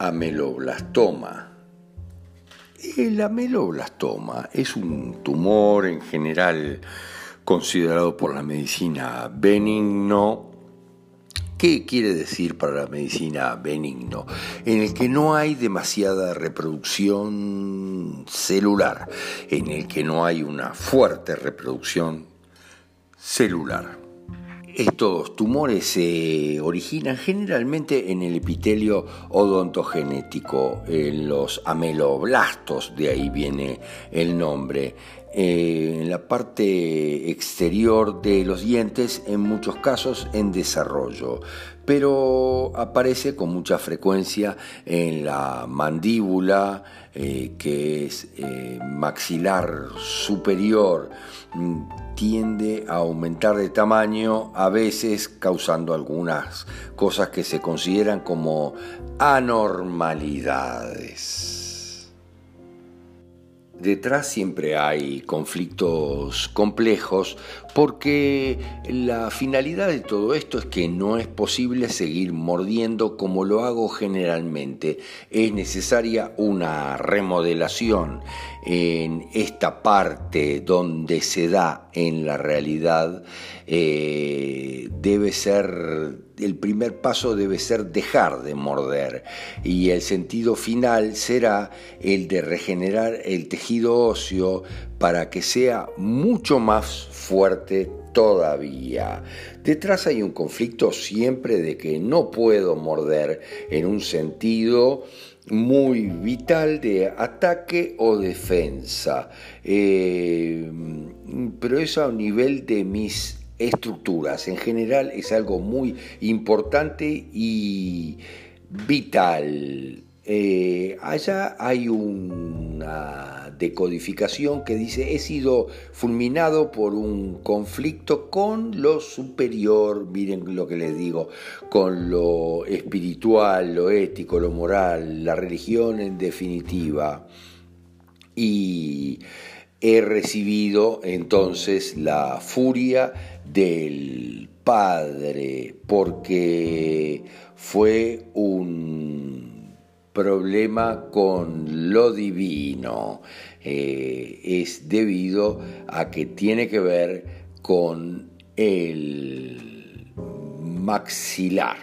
ameloblastoma. El ameloblastoma es un tumor en general considerado por la medicina benigno. ¿Qué quiere decir para la medicina benigno? En el que no hay demasiada reproducción celular, en el que no hay una fuerte reproducción celular. Estos tumores se originan generalmente en el epitelio odontogenético, en los ameloblastos, de ahí viene el nombre, eh, en la parte exterior de los dientes, en muchos casos en desarrollo, pero aparece con mucha frecuencia en la mandíbula, eh, que es eh, maxilar superior, mm, tiende a aumentar de tamaño, a veces causando algunas cosas que se consideran como anormalidades. Detrás siempre hay conflictos complejos porque la finalidad de todo esto es que no es posible seguir mordiendo como lo hago generalmente. Es necesaria una remodelación en esta parte donde se da en la realidad. Eh, debe ser, el primer paso debe ser dejar de morder y el sentido final será el de regenerar el tejido óseo para que sea mucho más fuerte todavía. Detrás hay un conflicto siempre de que no puedo morder en un sentido muy vital de ataque o defensa, eh, pero eso a nivel de mis estructuras. En general es algo muy importante y vital. Eh, allá hay una decodificación que dice he sido fulminado por un conflicto con lo superior, miren lo que les digo, con lo espiritual, lo ético, lo moral, la religión en definitiva. Y he recibido entonces la furia del Padre porque fue un problema con lo divino eh, es debido a que tiene que ver con el maxilar.